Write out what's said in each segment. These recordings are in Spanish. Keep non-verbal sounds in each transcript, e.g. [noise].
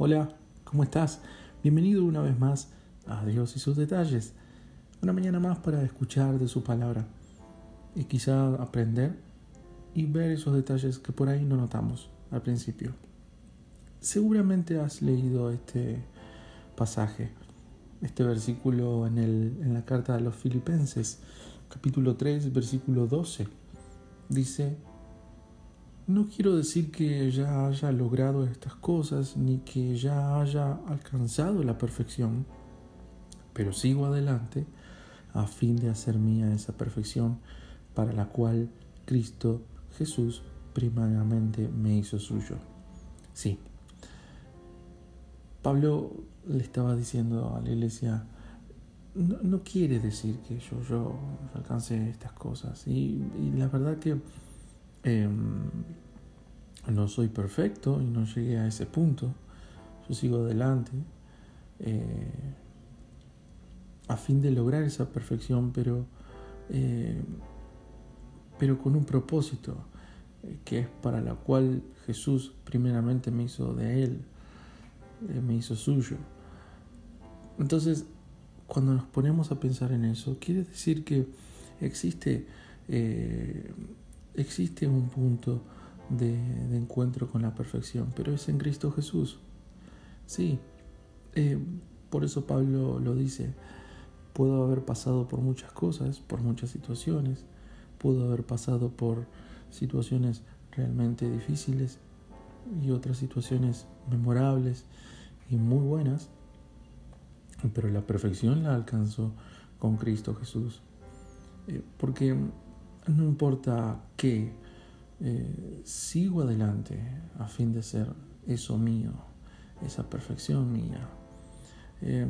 Hola, ¿cómo estás? Bienvenido una vez más a Dios y sus detalles. Una mañana más para escuchar de su palabra y quizá aprender y ver esos detalles que por ahí no notamos al principio. Seguramente has leído este pasaje, este versículo en, el, en la carta de los Filipenses, capítulo 3, versículo 12. Dice, no quiero decir que ya haya logrado estas cosas ni que ya haya alcanzado la perfección, pero sigo adelante a fin de hacer mía esa perfección para la cual Cristo Jesús primariamente me hizo suyo. Sí, Pablo le estaba diciendo a la iglesia, no, quiere decir que yo, yo alcance estas cosas. Y, la verdad que em, no soy perfecto y no llegué a ese punto. Yo sigo adelante eh, a fin de lograr esa perfección, pero, eh, pero con un propósito, eh, que es para la cual Jesús primeramente me hizo de Él, me hizo suyo. Entonces, cuando nos ponemos a pensar en eso, quiere decir que existe, existe un punto de, encuentro con la perfección, pero es en Cristo Jesús. Sí, eh, por eso Pablo lo dice, puedo haber pasado por muchas cosas, por muchas situaciones, puedo haber pasado por situaciones realmente difíciles y otras situaciones memorables y muy buenas, pero la perfección la alcanzó con Cristo Jesús. Eh, porque no importa qué, eh, sigo adelante a fin de ser eso mío, esa perfección mía. Em,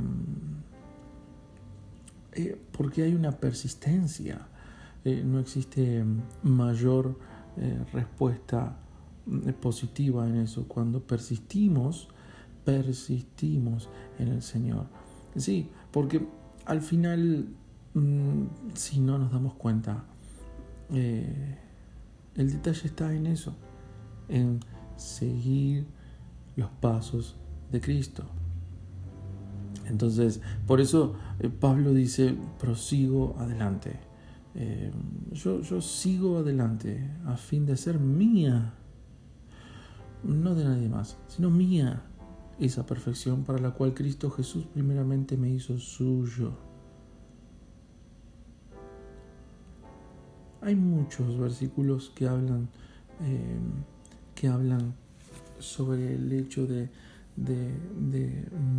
eh, porque hay una persistencia, eh, no existe mayor respuesta positiva en eso. Cuando persistimos, persistimos en el Señor. Sí, porque al final, mm, si no nos damos cuenta, el detalle está en eso, en seguir los pasos de Cristo. Entonces, por eso eh, Pablo dice, prosigo adelante. Eh, yo, yo sigo adelante a fin de ser mía, no de nadie más, sino mía, esa perfección para la cual Cristo Jesús primeramente me hizo suyo. Hay muchos versículos que hablan, eh, que hablan sobre el hecho de,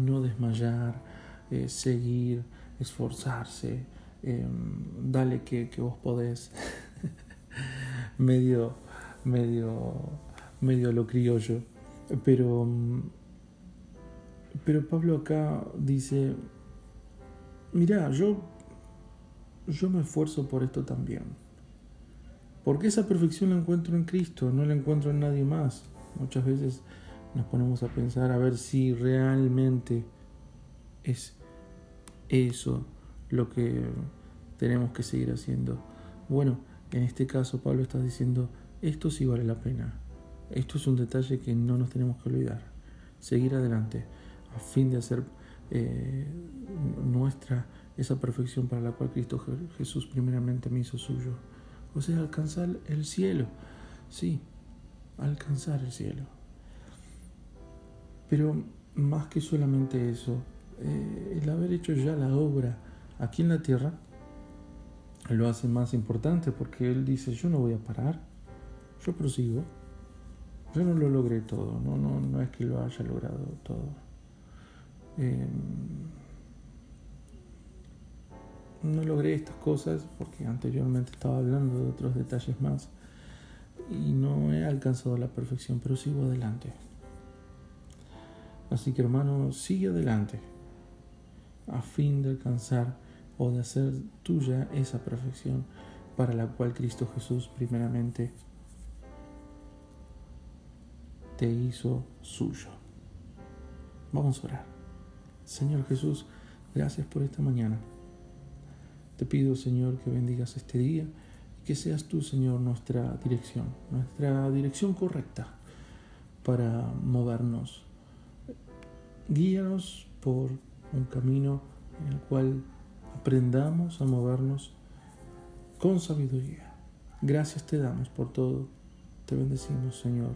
no desmayar, eh, seguir, esforzarse, eh, dale que, vos podés. [laughs] medio, medio, medio lo criollo. Pero, pero Pablo acá dice, mira, yo, yo me esfuerzo por esto también. Porque esa perfección la encuentro en Cristo, no la encuentro en nadie más. Muchas veces nos ponemos a pensar a ver si realmente es eso lo que tenemos que seguir haciendo. Bueno, en este caso Pablo está diciendo, esto sí vale la pena. Esto es un detalle que no nos tenemos que olvidar. Seguir adelante a fin de hacer eh, nuestra esa perfección para la cual Cristo Jesús primeramente me hizo suyo o sea, alcanzar el cielo. Sí, alcanzar el cielo. Pero más que solamente eso, eh, el haber hecho ya la obra aquí en la tierra lo hace más importante porque él dice, yo no voy a parar, yo prosigo, yo no lo logré todo, no, no, no es que lo haya logrado todo. Em, no logré estas cosas porque anteriormente estaba hablando de otros detalles más y no he alcanzado la perfección, pero sigo adelante. Así que hermano, sigue adelante a fin de alcanzar o de hacer tuya esa perfección para la cual Cristo Jesús primeramente te hizo suyo. Vamos a orar. Señor Jesús, gracias por esta mañana. Te pido, Señor, que bendigas este día y que seas tú, Señor, nuestra dirección, nuestra dirección correcta para movernos Guíanos por un camino en el cual aprendamos a movernos con sabiduría. Gracias te damos por todo. Te bendecimos, Señor,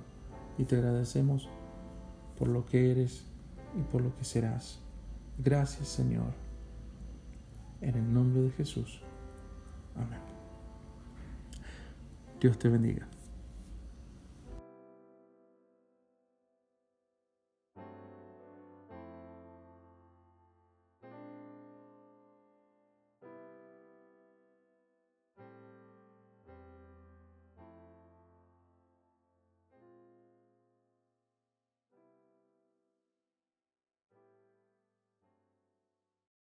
y te agradecemos por lo que eres y por lo que serás. Gracias, Señor. En el nombre de Jesús. Amén. Dios te bendiga.